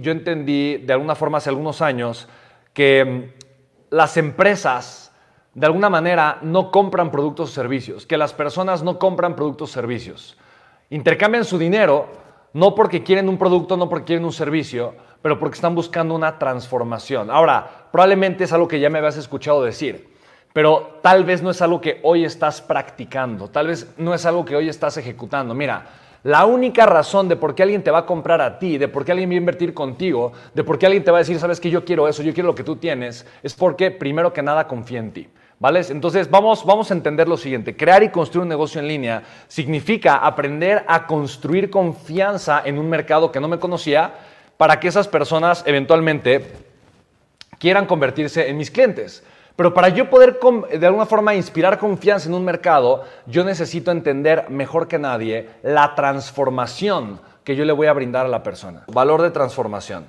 yo entendí de alguna forma hace algunos años que mm, las empresas de alguna manera no compran productos o servicios, que las personas no compran productos o servicios. Intercambian su dinero no porque quieren un producto, no porque quieren un servicio, pero porque están buscando una transformación. Ahora, probablemente es algo que ya me habías escuchado decir, pero tal vez no es algo que hoy estás practicando, tal vez no es algo que hoy estás ejecutando. Mira, la única razón de por qué alguien te va a comprar a ti, de por qué alguien va a invertir contigo, de por qué alguien te va a decir, sabes que yo quiero eso, yo quiero lo que tú tienes, es porque primero que nada confía en ti. ¿Vale? Entonces vamos, vamos a entender lo siguiente. Crear y construir un negocio en línea significa aprender a construir confianza en un mercado que no me conocía para que esas personas eventualmente quieran convertirse en mis clientes. Pero para yo poder de alguna forma inspirar confianza en un mercado, yo necesito entender mejor que nadie la transformación que yo le voy a brindar a la persona. Valor de transformación.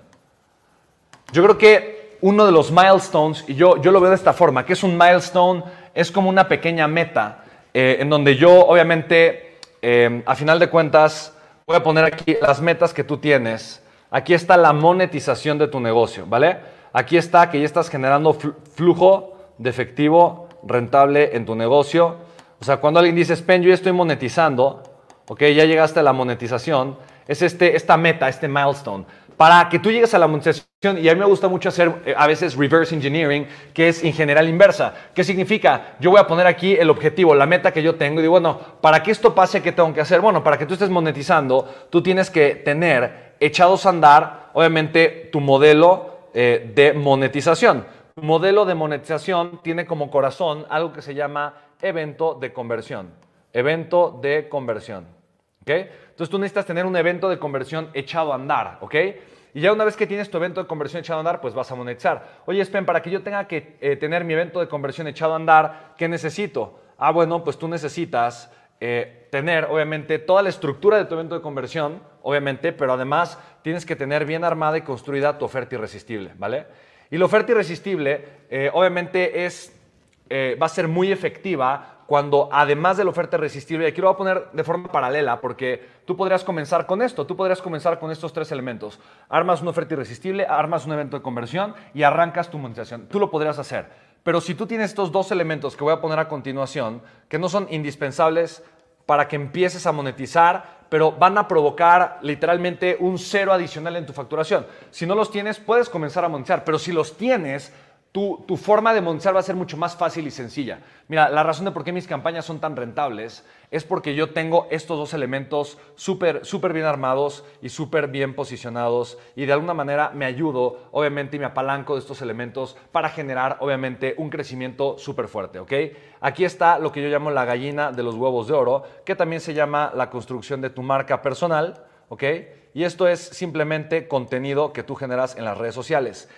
Yo creo que uno de los milestones, y yo, yo lo veo de esta forma, que es un milestone, es como una pequeña meta, eh, en donde yo obviamente, eh, a final de cuentas, voy a poner aquí las metas que tú tienes. Aquí está la monetización de tu negocio, ¿vale? Aquí está que ya estás generando flujo de efectivo rentable en tu negocio. O sea, cuando alguien dice, Spen, yo ya estoy monetizando, ok, ya llegaste a la monetización, es este, esta meta, este milestone. Para que tú llegues a la monetización, y a mí me gusta mucho hacer eh, a veces reverse engineering, que es ingeniería inversa. ¿Qué significa? Yo voy a poner aquí el objetivo, la meta que yo tengo, y digo, bueno, para que esto pase, ¿qué tengo que hacer? Bueno, para que tú estés monetizando, tú tienes que tener echados a andar, obviamente, tu modelo eh, de monetización modelo de monetización tiene como corazón algo que se llama evento de conversión. Evento de conversión. Entonces tú necesitas tener un evento de conversión echado a andar. ¿ok? Y ya una vez que tienes tu evento de conversión echado a andar, pues vas a monetizar. Oye, Spen, para que yo tenga que eh, tener mi evento de conversión echado a andar, ¿qué necesito? Ah, bueno, pues tú necesitas eh, tener, obviamente, toda la estructura de tu evento de conversión, obviamente, pero además tienes que tener bien armada y construida tu oferta irresistible, ¿vale? Y la oferta irresistible, eh, obviamente, es, eh, va a ser muy efectiva cuando además de la oferta irresistible, y aquí lo voy a poner de forma paralela, porque tú podrías comenzar con esto, tú podrías comenzar con estos tres elementos. Armas una oferta irresistible, armas un evento de conversión y arrancas tu monetización. Tú lo podrías hacer. Pero si tú tienes estos dos elementos que voy a poner a continuación, que no son indispensables para que empieces a monetizar, pero van a provocar literalmente un cero adicional en tu facturación. Si no los tienes, puedes comenzar a monetizar, pero si los tienes, tu, forma de monetizar va a ser mucho más fácil y sencilla. Mira, la razón de por qué mis campañas son tan rentables es porque yo tengo estos dos elementos súper súper bien armados y súper bien posicionados y de alguna manera me ayudo, obviamente, y me apalanco de estos elementos para generar, obviamente, un crecimiento súper fuerte, ¿ok? Aquí está lo que yo llamo la gallina de los huevos de oro, que también se llama la construcción de tu marca personal, ¿ok? Y esto es simplemente contenido que tú generas en las redes sociales.